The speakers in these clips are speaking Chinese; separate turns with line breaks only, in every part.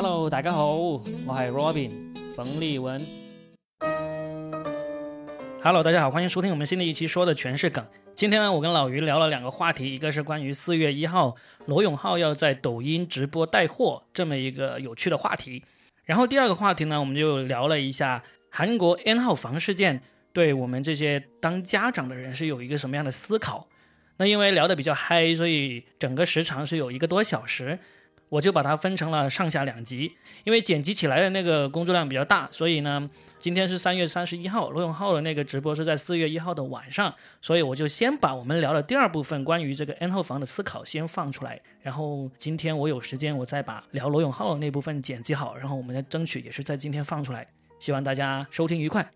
Hello，大家好，我係 Robin 冯立文。Hello，大家好，欢迎收听我们新的一期说的全是梗。今天呢，我跟老于聊了两个话题，一个是关于四月一号罗永浩要在抖音直播带货这么一个有趣的话题，然后第二个话题呢，我们就聊了一下韩国 N 号房事件对我们这些当家长的人是有一个什么样的思考。那因为聊得比较嗨，所以整个时长是有一个多小时。我就把它分成了上下两集，因为剪辑起来的那个工作量比较大，所以呢，今天是三月三十一号，罗永浩的那个直播是在四月一号的晚上，所以我就先把我们聊的第二部分关于这个 N 号房的思考先放出来，然后今天我有时间，我再把聊罗永浩的那部分剪辑好，然后我们再争取也是在今天放出来，希望大家收听愉快。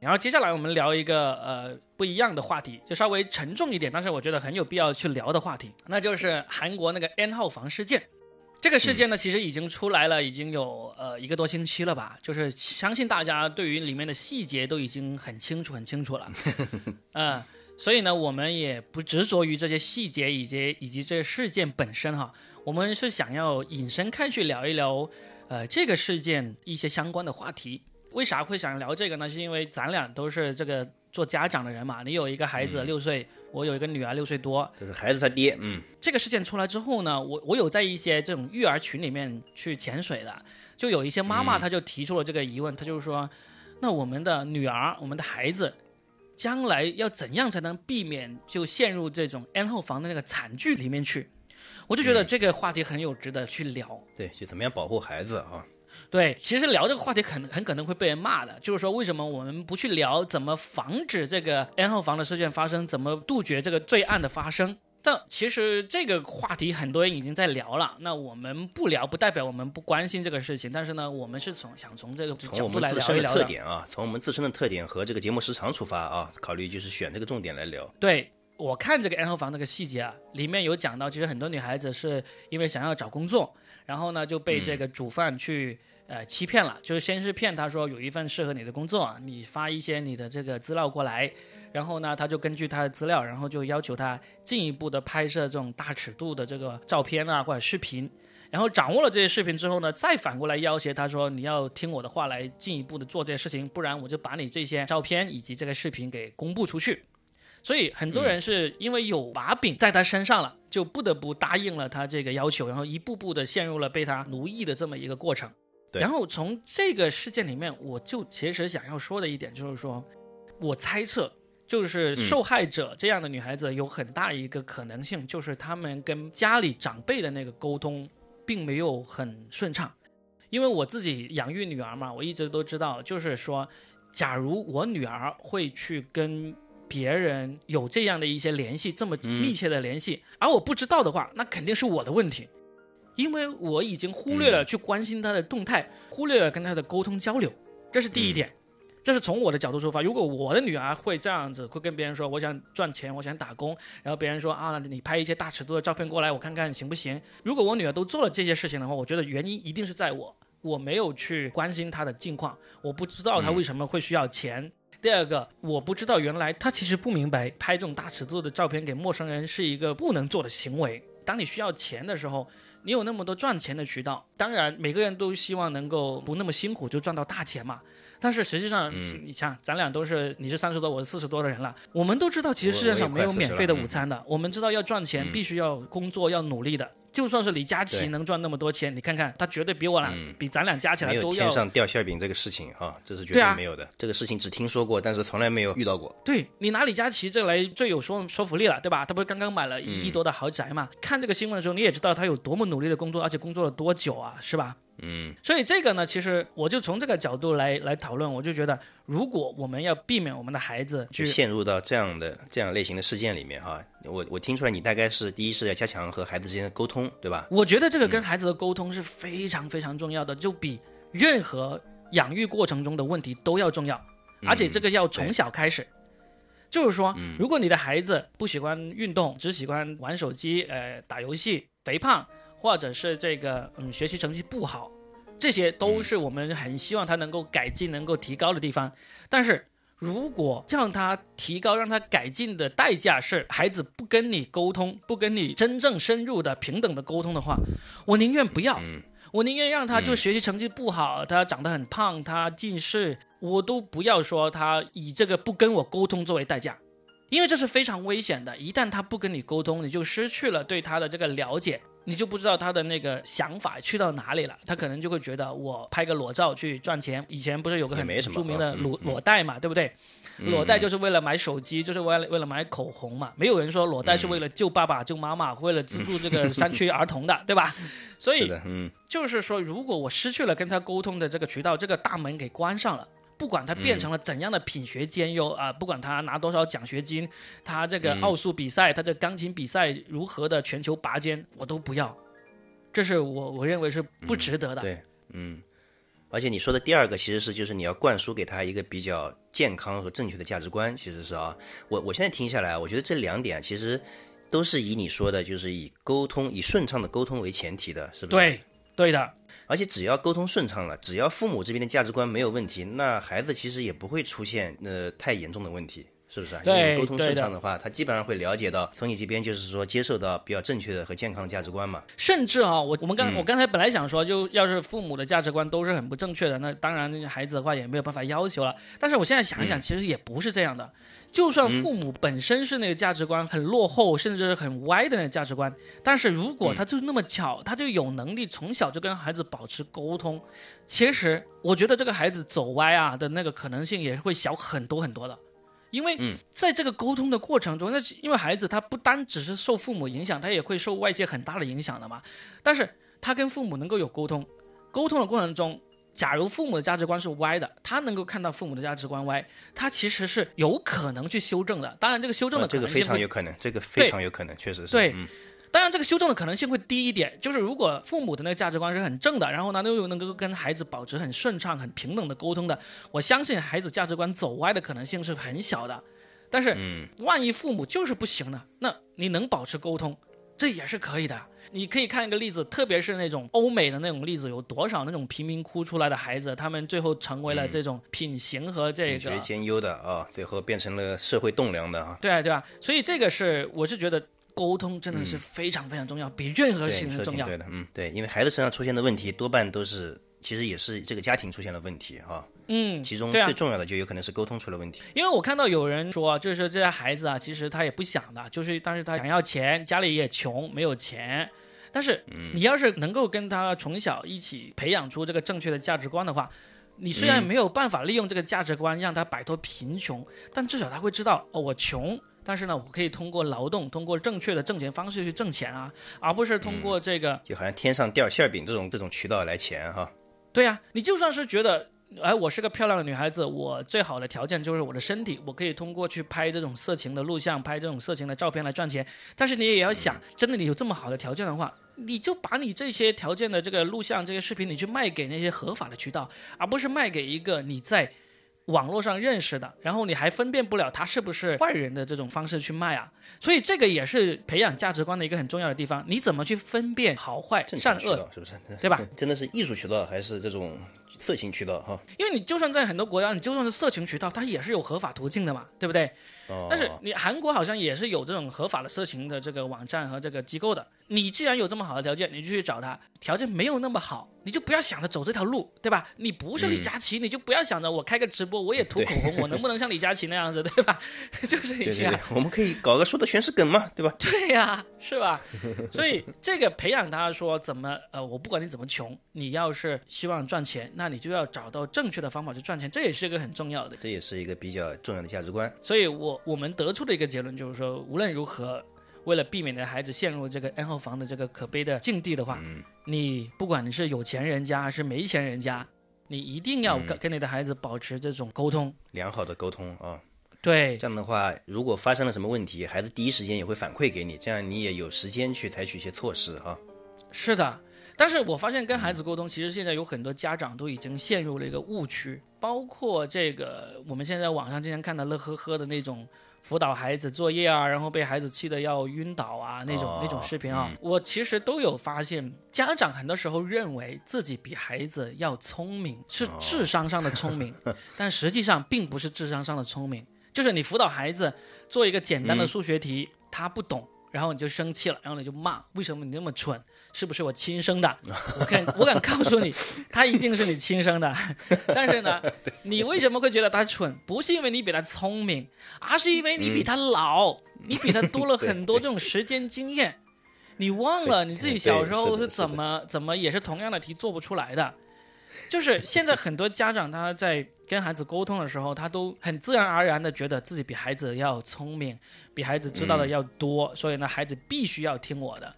然后接下来我们聊一个呃不一样的话题，就稍微沉重一点，但是我觉得很有必要去聊的话题，那就是韩国那个 N 号房事件。这个事件呢，其实已经出来了，已经有呃一个多星期了吧。就是相信大家对于里面的细节都已经很清楚、很清楚了。嗯，所以呢，我们也不执着于这些细节以及以及这个事件本身哈。我们是想要引申开去聊一聊，呃，这个事件一些相关的话题。为啥会想聊这个呢？是因为咱俩都是这个做家长的人嘛。你有一个孩子六岁，我有一个女儿六岁多，
就是孩子他爹。嗯，
这个事件出来之后呢，我我有在一些这种育儿群里面去潜水的，就有一些妈妈她就提出了这个疑问，她就是说，那我们的女儿，我们的孩子，将来要怎样才能避免就陷入这种 N 后房的那个惨剧里面去？我就觉得这个话题很有值得去聊。
对，就怎么样保护孩子啊？
对，其实聊这个话题很很可能会被人骂的，就是说为什么我们不去聊怎么防止这个 N 号房的事件发生，怎么杜绝这个罪案的发生？但其实这个话题很多人已经在聊了，那我们不聊不代表我们不关心这个事情，但是呢，我们是从想从这个角度来聊一聊
特点啊，从我们自身的特点和这个节目时长出发啊，考虑就是选这个重点来聊。
对我看这个 N 号房这个细节啊，里面有讲到，其实很多女孩子是因为想要找工作，然后呢就被这个主犯去。呃，欺骗了，就是先是骗他说有一份适合你的工作，你发一些你的这个资料过来，然后呢，他就根据他的资料，然后就要求他进一步的拍摄这种大尺度的这个照片啊或者视频，然后掌握了这些视频之后呢，再反过来要挟他说你要听我的话来进一步的做这些事情，不然我就把你这些照片以及这个视频给公布出去。所以很多人是因为有把柄在他身上了，就不得不答应了他这个要求，然后一步步的陷入了被他奴役的这么一个过程。然后从这个事件里面，我就其实想要说的一点就是说，我猜测就是受害者这样的女孩子有很大一个可能性，就是她们跟家里长辈的那个沟通并没有很顺畅。因为我自己养育女儿嘛，我一直都知道，就是说，假如我女儿会去跟别人有这样的一些联系，这么密切的联系，而我不知道的话，那肯定是我的问题。因为我已经忽略了去关心他的动态，忽略了跟他的沟通交流，这是第一点。这是从我的角度出发。如果我的女儿会这样子，会跟别人说我想赚钱，我想打工，然后别人说啊，你拍一些大尺度的照片过来，我看看行不行？如果我女儿都做了这些事情的话，我觉得原因一定是在我，我没有去关心她的近况，我不知道她为什么会需要钱。第二个，我不知道原来她其实不明白拍这种大尺度的照片给陌生人是一个不能做的行为。当你需要钱的时候。你有那么多赚钱的渠道，当然每个人都希望能够不那么辛苦就赚到大钱嘛。但是实际上，你像咱俩都是你是三十多，我是四十多的人了，我们都知道，其实世界上没有免费的午餐的。我们知道要赚钱，必须要工作，要努力的。就算是李佳琦能赚那么多钱，你看看他绝对比我俩，比咱俩加起来都要。
天上掉馅饼这个事情哈，这是绝对没有的。这个事情只听说过，但是从来没有遇到过。
对你拿李佳琦这来最有说说服力了，对吧？他不是刚刚买了一亿多的豪宅嘛？看这个新闻的时候，你也知道他有多么努力的工作，而且工作了多久啊，是吧？
嗯，
所以这个呢，其实我就从这个角度来来讨论，我就觉得，如果我们要避免我们的孩子
去陷入到这样的这样类型的事件里面哈，我我听出来你大概是第一是要加强和孩子之间的沟通，对吧？
我觉得这个跟孩子的沟通是非常非常重要的，就比任何养育过程中的问题都要重要，而且这个要从小开始，就是说，如果你的孩子不喜欢运动，只喜欢玩手机，呃，打游戏，肥胖。或者是这个嗯学习成绩不好，这些都是我们很希望他能够改进、能够提高的地方。但是如果让他提高、让他改进的代价是孩子不跟你沟通、不跟你真正深入的平等的沟通的话，我宁愿不要。我宁愿让他就学习成绩不好，他长得很胖，他近视，我都不要说他以这个不跟我沟通作为代价，因为这是非常危险的。一旦他不跟你沟通，你就失去了对他的这个了解。你就不知道他的那个想法去到哪里了，他可能就会觉得我拍个裸照去赚钱。以前不是有个很著名的裸裸贷嘛，对不对？裸贷就是为了买手机，就是为了为了买口红嘛。没有人说裸贷是为了救爸爸救妈妈，为了资助这个山区儿童的，对吧？所以，就是说，如果我失去了跟他沟通的这个渠道，这个大门给关上了。不管他变成了怎样的品学兼优啊，不管他拿多少奖学金，他这个奥数比赛，他这钢琴比赛如何的全球拔尖，我都不要。这是我我认为是不值得的。
对，嗯。而且你说的第二个其实是就是你要灌输给他一个比较健康和正确的价值观，其实是啊。我我现在听下来，我觉得这两点其实都是以你说的，就是以沟通、以顺畅的沟通为前提的，是不
是？对，对的。
而且只要沟通顺畅了，只要父母这边的价值观没有问题，那孩子其实也不会出现呃太严重的问题，是不是？
对，
沟通顺畅的话，他基本上会了解到从你这边就是说接受到比较正确的和健康的价值观嘛。
甚至啊，我我们刚我刚才本来想说，就要是父母的价值观都是很不正确的，那当然孩子的话也没有办法要求了。但是我现在想一想，其实也不是这样的。就算父母本身是那个价值观很落后，甚至是很歪的那个价值观，但是如果他就那么巧，他就有能力从小就跟孩子保持沟通，其实我觉得这个孩子走歪啊的那个可能性也会小很多很多的，因为在这个沟通的过程中，那因为孩子他不单只是受父母影响，他也会受外界很大的影响的嘛，但是他跟父母能够有沟通，沟通的过程中。假如父母的价值观是歪的，他能够看到父母的价值观歪，他其实是有可能去修正的。当然，这个修正的
这个非常有可能，这个非常有可能，确实是。
对，当然这个修正的可能性会低一点。就是如果父母的那个价值观是很正的，然后呢又能够跟孩子保持很顺畅、很平等的沟通的，我相信孩子价值观走歪的可能性是很小的。但是，万一父母就是不行呢？那你能保持沟通，这也是可以的。你可以看一个例子，特别是那种欧美的那种例子，有多少那种贫民窟出来的孩子，他们最后成为了这种品行和这个
品学兼优的啊，最后变成了社会栋梁的啊。
对啊，对啊，所以这个是我是觉得沟通真的是非常非常重要，比任何事情都重要。
对的，嗯，对，因为孩子身上出现的问题多半都是，其实也是这个家庭出现了问题啊。
嗯，
其中最重要的就有可能是沟通出了问题。
因为我看到有人说，就是这些孩子啊，其实他也不想的，就是但是他想要钱，家里也穷，没有钱。但是你要是能够跟他从小一起培养出这个正确的价值观的话，你虽然没有办法利用这个价值观让他摆脱贫穷，但至少他会知道哦，我穷，但是呢，我可以通过劳动，通过正确的挣钱方式去挣钱啊，而不是通过这个
就好像天上掉馅饼这种这种渠道来钱哈。
对呀，你就算是觉得。哎，我是个漂亮的女孩子，我最好的条件就是我的身体，我可以通过去拍这种色情的录像，拍这种色情的照片来赚钱。但是你也要想，真的你有这么好的条件的话，你就把你这些条件的这个录像、这些视频，你去卖给那些合法的渠道，而不是卖给一个你在网络上认识的，然后你还分辨不了他是不是坏人的这种方式去卖啊。所以这个也是培养价值观的一个很重要的地方。你怎么去分辨好坏、善恶，
是不是？
对吧？
真的是艺术渠道还是这种？色情渠道哈，
因为你就算在很多国家，你就算是色情渠道，它也是有合法途径的嘛，对不对？但是你韩国好像也是有这种合法的色情的这个网站和这个机构的。你既然有这么好的条件，你就去找他。条件没有那么好，你就不要想着走这条路，对吧？你不是李佳琦，你就不要想着我开个直播，我也涂口红，我能不能像李佳琦那样子，对吧？就是
你这样。我们可以搞个说的全是梗嘛，对吧？
对呀，是吧？所以这个培养他说怎么呃，我不管你怎么穷，你要是希望赚钱，那你就要找到正确的方法去赚钱，这也是一个很重要的。
这也是一个比较重要的价值观。
所以我我们得出的一个结论就是说，无论如何。为了避免你的孩子陷入这个 N 号房的这个可悲的境地的话，你不管你是有钱人家还是没钱人家，你一定要跟跟你的孩子保持这种沟通，
良好的沟通啊。
对，
这样的话，如果发生了什么问题，孩子第一时间也会反馈给你，这样你也有时间去采取一些措施哈。
是的，但是我发现跟孩子沟通，其实现在有很多家长都已经陷入了一个误区，包括这个我们现在网上经常看到乐呵呵的那种。辅导孩子作业啊，然后被孩子气得要晕倒啊，那种那种视频啊，我其实都有发现。家长很多时候认为自己比孩子要聪明，是智商上的聪明，但实际上并不是智商上的聪明。就是你辅导孩子做一个简单的数学题，他不懂，然后你就生气了，然后你就骂，为什么你那么蠢？是不是我亲生的？我敢我敢告诉你，他一定是你亲生的。但是呢，你为什么会觉得他蠢？不是因为你比他聪明，而是因为你比他老，你比他多了很多这种时间经验。你忘了你自己小时候是怎么怎么也是同样的题做不出来的。就是现在很多家长他在跟孩子沟通的时候，他都很自然而然的觉得自己比孩子要聪明，比孩子知道的要多，所以呢，孩子必须要听我的。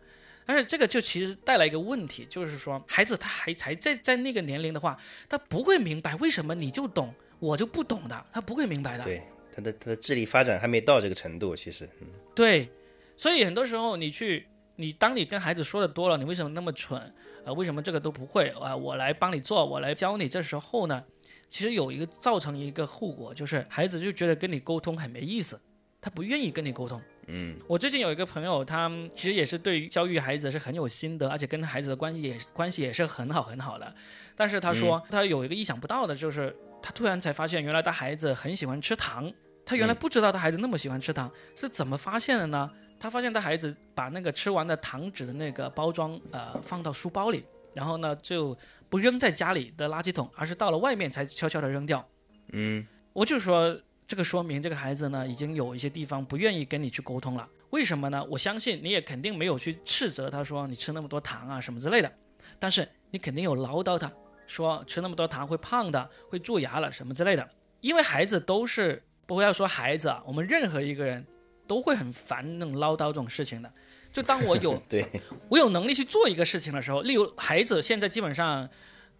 但是这个就其实带来一个问题，就是说孩子他还才在在那个年龄的话，他不会明白为什么你就懂，我就不懂的，他不会明白的。
对，他的他的智力发展还没到这个程度，其实，嗯，
对，所以很多时候你去，你当你跟孩子说的多了，你为什么那么蠢？呃，为什么这个都不会？啊，我来帮你做，我来教你。这时候呢，其实有一个造成一个后果，就是孩子就觉得跟你沟通很没意思，他不愿意跟你沟通。
嗯，
我最近有一个朋友，他其实也是对于教育孩子是很有心得，而且跟孩子的关系也关系也是很好很好的。但是他说他有一个意想不到的，就是他突然才发现，原来他孩子很喜欢吃糖。他原来不知道他孩子那么喜欢吃糖，是怎么发现的呢？他发现他孩子把那个吃完的糖纸的那个包装呃放到书包里，然后呢就不扔在家里的垃圾桶，而是到了外面才悄悄的扔掉。
嗯，
我就说。这个说明这个孩子呢，已经有一些地方不愿意跟你去沟通了。为什么呢？我相信你也肯定没有去斥责他说你吃那么多糖啊什么之类的，但是你肯定有唠叨他说吃那么多糖会胖的，会蛀牙了什么之类的。因为孩子都是不要说孩子啊，我们任何一个人都会很烦那种唠叨这种事情的。就当我有
对
我有能力去做一个事情的时候，例如孩子现在基本上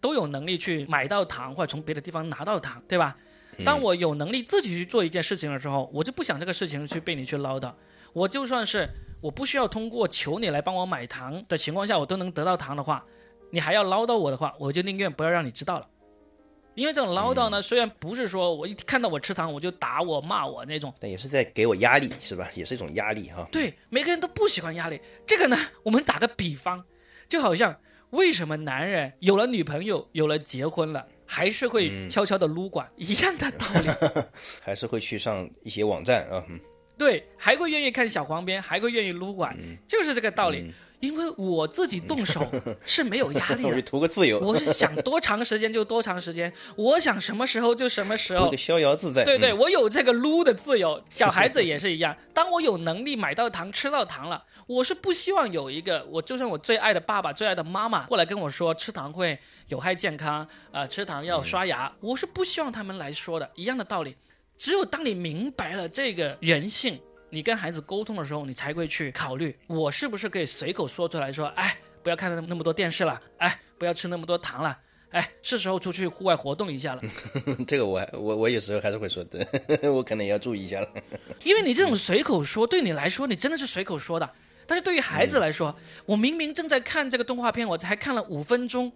都有能力去买到糖或者从别的地方拿到糖，对吧？当我有能力自己去做一件事情的时候，我就不想这个事情去被你去唠叨。我就算是我不需要通过求你来帮我买糖的情况下，我都能得到糖的话，你还要唠叨我的话，我就宁愿不要让你知道了。因为这种唠叨呢，虽然不是说我一看到我吃糖我就打我骂我那种，
但也是在给我压力，是吧？也是一种压力哈。
对，每个人都不喜欢压力。这个呢，我们打个比方，就好像为什么男人有了女朋友，有了结婚了。还是会悄悄的撸管 一样的道理，
还是会去上一些网站啊，
对，还会愿意看小黄片，还会愿意撸管，就是这个道理。因为我自己动手 是没有压力的，
图个自由。
我是想多长时间就多长时间，我想什么时候就什么时候，
逍遥自在。
对对，我有这个撸的自由。小孩子也是一样，当我有能力买到糖、吃到糖了，我是不希望有一个我，就算我最爱的爸爸、最爱的妈妈过来跟我说吃糖会有害健康，啊，吃糖要刷牙，我是不希望他们来说的。一样的道理，只有当你明白了这个人性。你跟孩子沟通的时候，你才会去考虑，我是不是可以随口说出来说，哎，不要看那么多电视了，哎，不要吃那么多糖了，哎，是时候出去户外活动一下了。
这个我我我有时候还是会说的，我可能也要注意一下了。
因为你这种随口说，对你来说，你真的是随口说的，但是对于孩子来说，我明明正在看这个动画片，我才看了五分钟，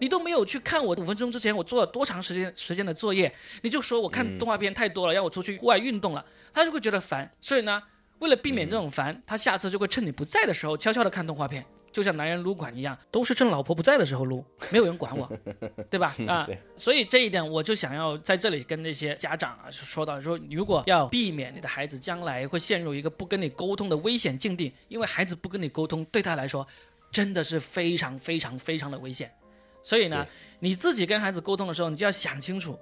你都没有去看我五分钟之前我做了多长时间时间的作业，你就说我看动画片太多了，让我出去户外运动了。他就会觉得烦，所以呢，为了避免这种烦，他下次就会趁你不在的时候悄悄的看动画片，就像男人撸管一样，都是趁老婆不在的时候撸，没有人管我，对吧？啊，所以这一点我就想要在这里跟那些家长啊说到，说如果要避免你的孩子将来会陷入一个不跟你沟通的危险境地，因为孩子不跟你沟通，对他来说真的是非常非常非常的危险，所以呢，你自己跟孩子沟通的时候，你就要想清楚。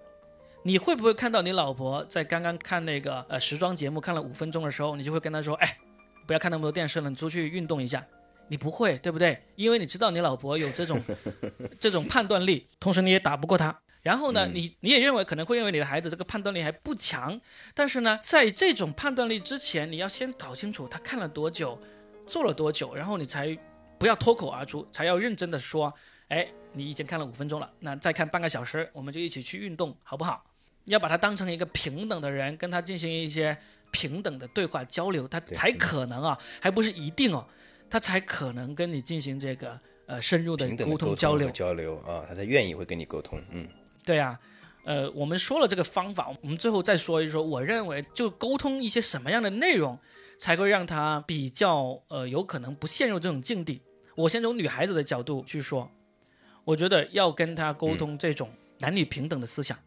你会不会看到你老婆在刚刚看那个呃时装节目看了五分钟的时候，你就会跟她说，哎，不要看那么多电视了，你出去运动一下。你不会，对不对？因为你知道你老婆有这种 这种判断力，同时你也打不过她。然后呢，你你也认为可能会认为你的孩子这个判断力还不强，但是呢，在这种判断力之前，你要先搞清楚他看了多久，做了多久，然后你才不要脱口而出，才要认真的说，哎，你已经看了五分钟了，那再看半个小时，我们就一起去运动，好不好？要把他当成一个平等的人，跟他进行一些平等的对话交流，他才可能啊，还不是一定哦，他才可能跟你进行这个呃深入的沟通交流
交流啊，他才愿意会跟你沟通，嗯，
对啊，呃，我们说了这个方法，我们最后再说一说，我认为就沟通一些什么样的内容，才会让他比较呃有可能不陷入这种境地。我先从女孩子的角度去说，我觉得要跟他沟通这种男女平等的思想。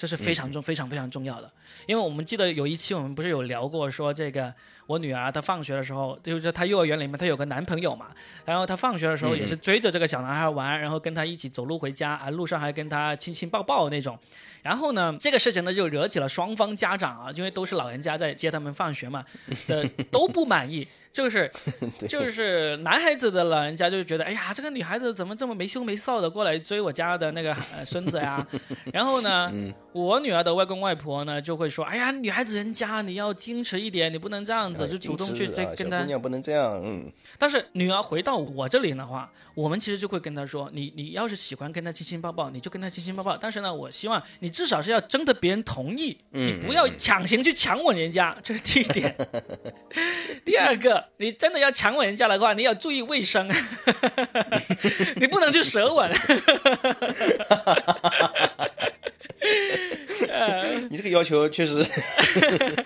这是非常重、非常非常重要的，因为我们记得有一期我们不是有聊过，说这个我女儿她放学的时候，就是她幼儿园里面她有个男朋友嘛，然后她放学的时候也是追着这个小男孩玩，然后跟他一起走路回家，啊，路上还跟他亲亲抱抱那种。然后呢，这个事情呢就惹起了双方家长啊，因为都是老人家在接他们放学嘛，的都不满意。就是 就是男孩子的老人家就觉得，哎呀，这个女孩子怎么这么没羞没臊的过来追我家的那个孙子呀？然后呢，我女儿的外公外婆呢就会说，哎呀，女孩子人家你要矜持一点，你不能这样子，就主动去追跟她。
姑娘不能这样，嗯。
但是女儿回到我这里的话，我们其实就会跟她说，你你要是喜欢跟她亲亲抱抱，你就跟她亲亲抱抱。但是呢，我希望你至少是要征得别人同意，你不要强行去强吻人家，这是第一点。第二个。你真的要强吻人家的话，你要注意卫生，你不能去舌吻。
你这个要求确实，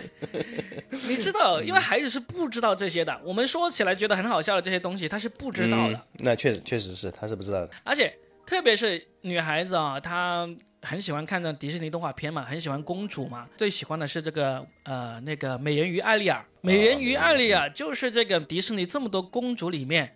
你知道，因为孩子是不知道这些的。我们说起来觉得很好笑的这些东西，他是不知道的。
那确实，确实是，他是不知道的。
而且，特别是女孩子啊，她。很喜欢看的迪士尼动画片嘛，很喜欢公主嘛，最喜欢的是这个呃那个美人鱼艾丽尔。美人鱼艾丽尔就是这个迪士尼这么多公主里面，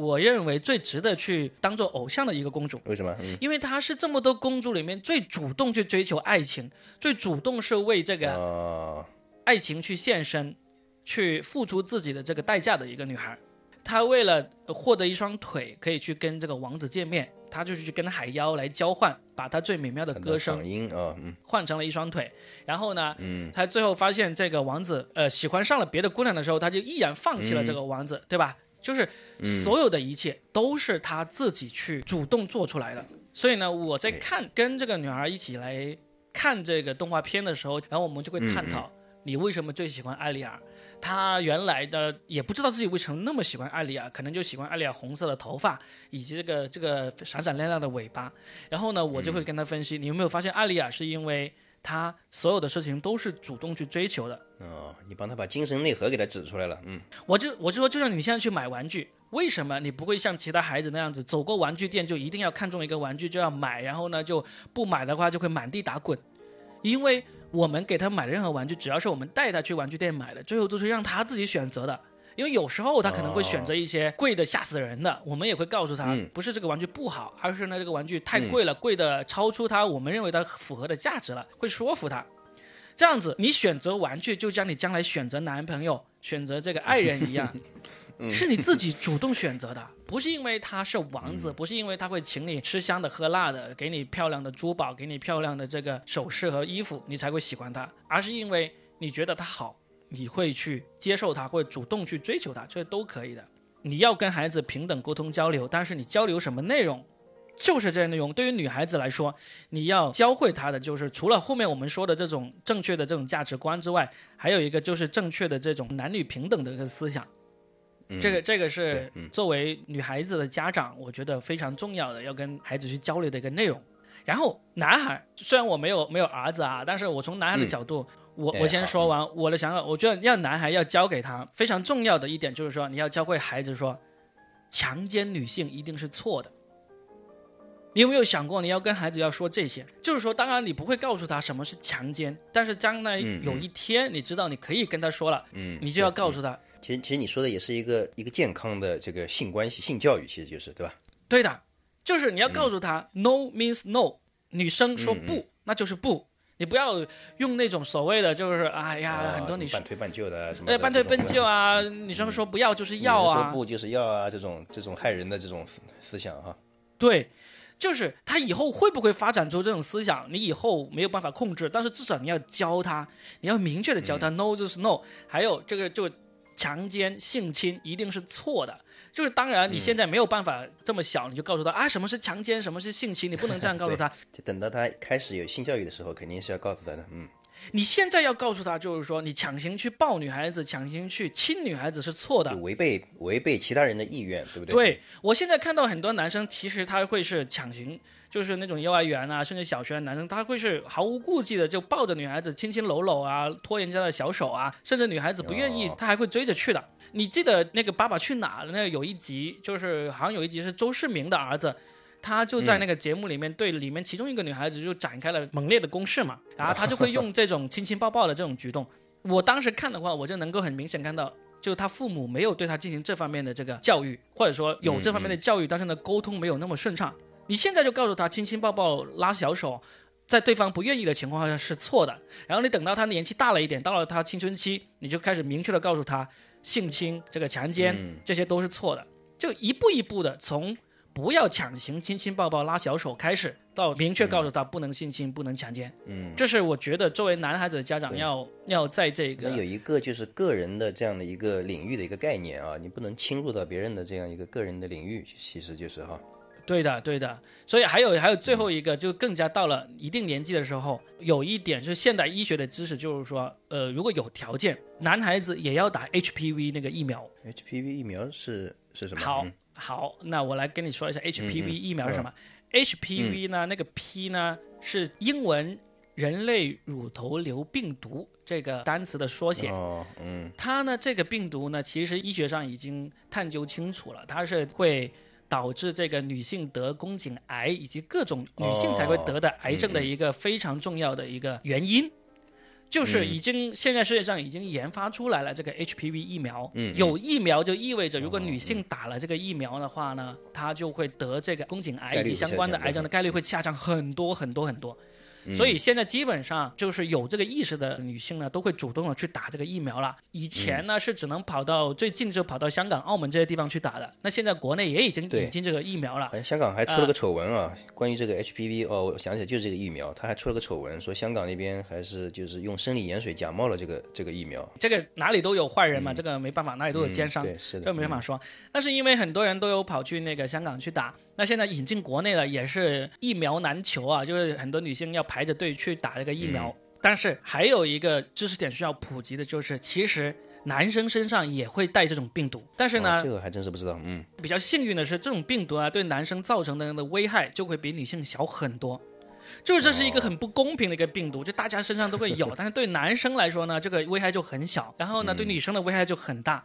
我认为最值得去当做偶像的一个公主。
为什么？
因为她是这么多公主里面最主动去追求爱情，最主动是为这个爱情去献身，去付出自己的这个代价的一个女孩。她为了获得一双腿，可以去跟这个王子见面。她就是去跟海妖来交换，把她最美妙的歌声音啊换成了一双腿。然后呢，她最后发现这个王子呃喜欢上了别的姑娘的时候，她就毅然放弃了这个王子，对吧？就是所有的一切都是他自己去主动做出来的。所以呢，我在看跟这个女孩一起来看这个动画片的时候，然后我们就会探讨你为什么最喜欢艾丽尔。他原来的也不知道自己为什么那么喜欢艾丽亚，可能就喜欢艾丽亚红色的头发以及这个这个闪闪亮亮的尾巴。然后呢，我就会跟他分析，你有没有发现艾丽亚是因为她所有的事情都是主动去追求的？
哦，你帮他把精神内核给他指出来了。嗯，
我就我就说，就像你现在去买玩具，为什么你不会像其他孩子那样子走过玩具店就一定要看中一个玩具就要买，然后呢就不买的话就会满地打滚？因为。我们给他买任何玩具，只要是我们带他去玩具店买的，最后都是让他自己选择的。因为有时候他可能会选择一些贵的吓死人的，我们也会告诉他，不是这个玩具不好，而是呢这个玩具太贵了，贵的超出他我们认为它符合的价值了，会说服他。这样子，你选择玩具就像你将来选择男朋友、选择这个爱人一样。是你自己主动选择的，不是因为他是王子，不是因为他会请你吃香的喝辣的，给你漂亮的珠宝，给你漂亮的这个首饰和衣服，你才会喜欢他，而是因为你觉得他好，你会去接受他，会主动去追求他，这都可以的。你要跟孩子平等沟通交流，但是你交流什么内容，就是这些内容。对于女孩子来说，你要教会她的就是除了后面我们说的这种正确的这种价值观之外，还有一个就是正确的这种男女平等的一个思想。这个这个是作为女孩子的家长，我觉得非常重要的，要跟孩子去交流的一个内容。然后男孩，虽然我没有没有儿子啊，但是我从男孩的角度，我我先说完我的想法。我觉得要男孩要教给他非常重要的一点，就是说你要教会孩子说，强奸女性一定是错的。你有没有想过你要跟孩子要说这些？就是说，当然你不会告诉他什么是强奸，但是将来有一天你知道你可以跟他说了，嗯，你就要告诉他。
其实，其实你说的也是一个一个健康的这个性关系、性教育，其实就是对吧？
对的，就是你要告诉他，no means no，女生说不，那就是不，你不要用那种所谓的就是哎呀，很多女生
半推半就的什么，
半推半就啊，女生说不要就是要
啊，说不就是要啊，这种这种害人的这种思想哈。
对，就是他以后会不会发展出这种思想，你以后没有办法控制，但是至少你要教他，你要明确的教他，no 就是 no，还有这个就。强奸、性侵一定是错的，就是当然你现在没有办法这么小，你就告诉他啊，什么是强奸，什么是性侵，你不能这样告诉他。
就等到他开始有性教育的时候，肯定是要告诉他的。嗯，
你现在要告诉他，就是说你强行去抱女孩子，强行去亲女孩子是错的，
违背违背其他人的意愿，对不对？
对我现在看到很多男生，其实他会是强行。就是那种幼儿园啊，甚至小学的男生，他会是毫无顾忌的就抱着女孩子亲亲搂搂啊，拖人家的小手啊，甚至女孩子不愿意，他还会追着去的。你记得那个《爸爸去哪儿》那有一集，就是好像有一集是周世明的儿子，他就在那个节目里面对里面其中一个女孩子就展开了猛烈的攻势嘛，然后他就会用这种亲亲抱抱的这种举动。我当时看的话，我就能够很明显看到，就是他父母没有对他进行这方面的这个教育，或者说有这方面的教育，但是呢，沟通没有那么顺畅。你现在就告诉他亲亲抱抱拉小手，在对方不愿意的情况下是错的。然后你等到他年纪大了一点，到了他青春期，你就开始明确的告诉他性侵、这个强奸这些都是错的，就一步一步的从不要强行亲亲抱抱拉小手开始，到明确告诉他不能性侵、不能强奸。
嗯，
这是我觉得作为男孩子的家长要要在这个
那有一个就是个人的这样的一个领域的一个概念啊，你不能侵入到别人的这样一个个人的领域，其实就是哈，
对的，对的，所以还有还有最后一个，就更加到了一定年纪的时候，有一点就是现代医学的知识，就是说，呃，如果有条件，男孩子也要打 HPV 那个疫苗。
HPV 疫苗是是什么？
好
嗯，
好，那我来跟你说一下 HPV
嗯
疫苗是什么。HPV 呢，那个 P 呢是英文人类乳头瘤病毒这个单词的缩写。
哦，嗯，
它呢，这个病毒呢，其实医学上已经探究清楚了，它是会导致这个女性得宫颈癌以及各种女性才会得的癌症的一个非常重要的一个原因。就是已经现在世界上已经研发出来了这个 HPV 疫苗，有疫苗就意味着如果女性打了这个疫苗的话呢，她就会得这个宫颈癌以及相关的癌症的概率会下降很多很多很多。所以现在基本上就是有这个意识的女性呢，都会主动的去打这个疫苗了。以前呢是只能跑到最近就跑到香港、澳门这些地方去打的，那现在国内也已经引进这个疫苗了。
哎。香港还出了个丑闻啊，关于这个 HPV 哦，我想起来就是这个疫苗，他还出了个丑闻，说香港那边还是就是用生理盐水假冒了这个这个疫苗，
这个哪里都有坏人嘛，这个没办法，哪里都有奸商，
嗯对，是的，
这没办法说。但是因为很多人都有跑去那个香港去打，那现在引进国内了也是疫苗难求啊，就是很多女性要排着队去打这个疫苗。
嗯
但是还有一个知识点需要普及的，就是其实男生身上也会带这种病毒，但是
哦
呢，
这个还真是不知道，嗯，
比较幸运的是，这种病毒啊对男生造成的的危害就会比女性小很多。就是这是一个很不公平的一个病毒，就大家身上都会有，但是对男生来说呢，这个危害就很小，然后呢，对女生的危害就很大。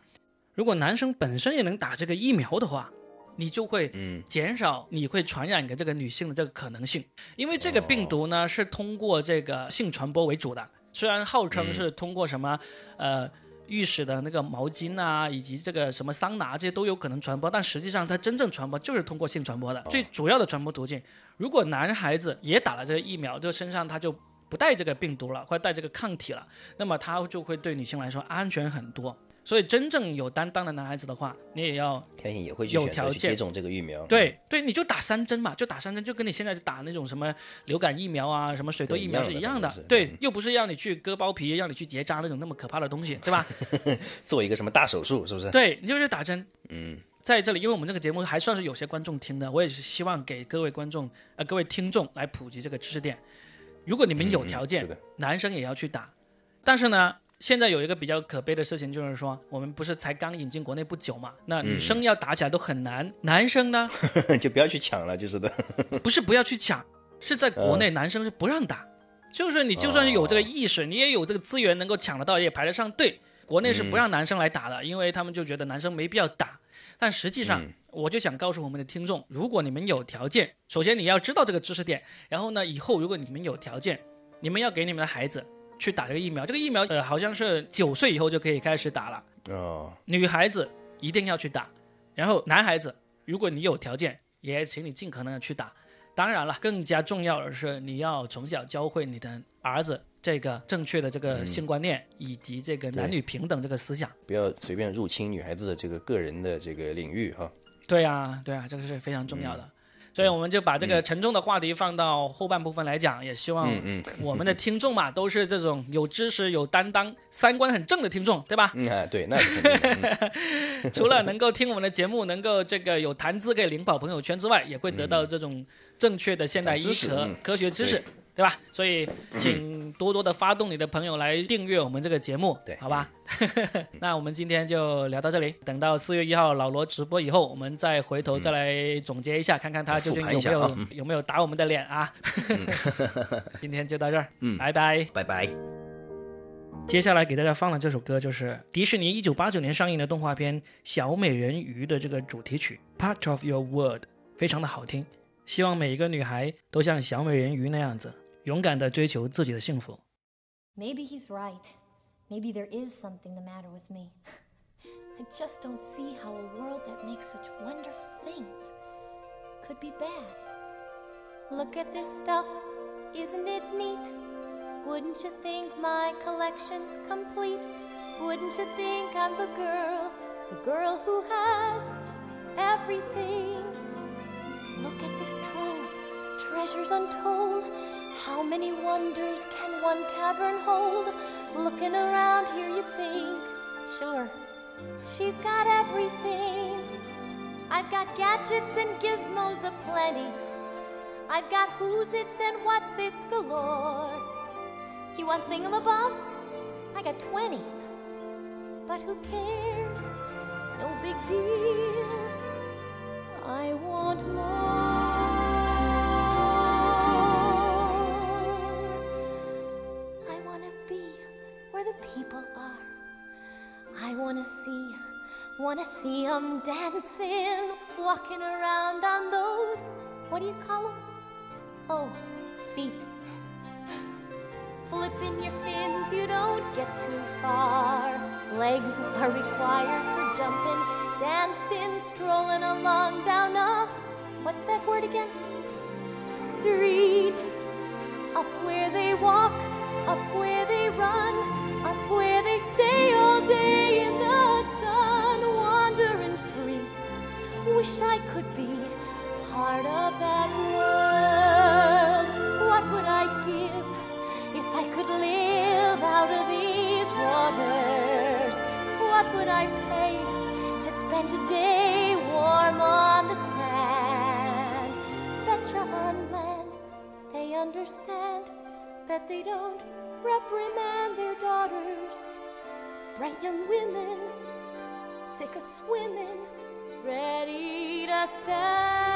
如果男生本身也能打这个疫苗的话，你就会
嗯。
减少你会传染给这个女性的这个可能性，因为这个病毒呢是通过这个性传播为主的，虽然号称是通过什么呃浴室的那个毛巾啊，以及这个什么桑拿这些都有可能传播，但实际上它真正传播就是通过性传播的，最主要的传播途径。如果男孩子也打了这个疫苗，就身上他就不带这个病毒了，或者带这个抗体了，那么他就会对女性来说安全很多。所以真正有担当的男孩子的话，你也要
相信也会
有条件
去接种这个疫苗，
对对，你就打三针嘛，就打三针，就跟你现在打那种什么流感疫苗啊、什么水痘疫苗是一样的。对
嗯，
又不是让你去割包皮，让你去结扎那种那么可怕的东西，对吧？
做一个什么大手术，是不是？
对，你就是打针。
嗯，
在这里，因为我们这个节目还算是有些观众听的，我也是希望给各位观众呃各位听众来普及这个知识点。如果你们有条件，男生也要去打。但是呢，现在有一个比较可悲的事情，就是说我们不是才刚引进国内不久嘛，那
嗯
女生要打起来都很难，男生呢？
就不要去抢了，就是的，
不是不要去抢，是在国内男生是不让打，就是你就算是有这个意识，你也有这个资源能够抢得到，也排得上队，国内是不让男生来打的，因为他们就觉得男生没必要打。但实际上，我就想告诉我们的听众，如果你们有条件，首先你要知道这个知识点，然后呢，以后如果你们有条件，你们要给你们的孩子去打这个疫苗，这个疫苗呃好像是九岁以后就可以开始打了。
哦，
女孩子一定要去打，然后男孩子，如果你有条件，也请你尽可能的去打。当然了，更加重要的是你要从小教会你的儿子这个正确的这个性观念，以及这个男女平等这个思想。
不要随便入侵女孩子的这个个人的这个领域哈。
对呀、对呀、这个是非常重要的。所以我们就把这个沉重的话题放到后半部分来讲，也希望我们的听众嘛，都是这种有知识、有担当、三观很正的听众，对吧？
嗯啊，对，那是肯定的。嗯。
除了能够听我们的节目，能够这个有谈资可以领跑朋友圈之外，也会得到这种正确的现代医科、
长知识嗯。
科学知识，对吧？所以请多多的发动你的朋友来订阅我们这个节目，
对
好吧？那我们今天就聊到这里，等到四月一号老罗直播以后，我们再回头再来总结一下，看看他究竟有没有、有没有打我们的脸啊？今天就到这儿，
嗯
拜拜。
拜拜。
接下来给大家放的这首歌就是迪士尼一九八九年上映的动画片《小美人鱼》的这个主题曲《Part of Your World》，非常的好听。希望每一个女孩都像小美人鱼那样子，勇敢地追求自己的幸福。
Maybe he's right. Maybe there is something the matter with me. I just don't see how a world that makes such wonderful things could be bad. Look at this stuff, isn't it neat? Wouldn't you think my collection's complete? Wouldn't you think I'm the girl, the girl who has everything? Look at this trove, treasures untold. How many wonders can one cavern hold? Looking around here, you think, sure, she's got everything. I've got gadgets and gizmos aplenty. I've got who's its and what's its galore. You want thingamabobs? I got 20. But who cares? No big deal. I want more. Want to see 'em dancing, walking around on those, what do you call 'em? Oh, feet. Flipping your fins, you don't get too far. Legs are required for jumping, dancing, strolling along down a, what's that word again? Street. Up where they walk, part of that world. What would I give if I could live out of these waters? What would I pay to spend a day warm on the sand? Betcha on land they understand that they don't reprimand their daughters. Bright young women, sick of swimming, ready to stand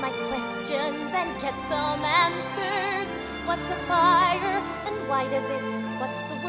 my questions and get some answers. What's a fire and why does it? What's the?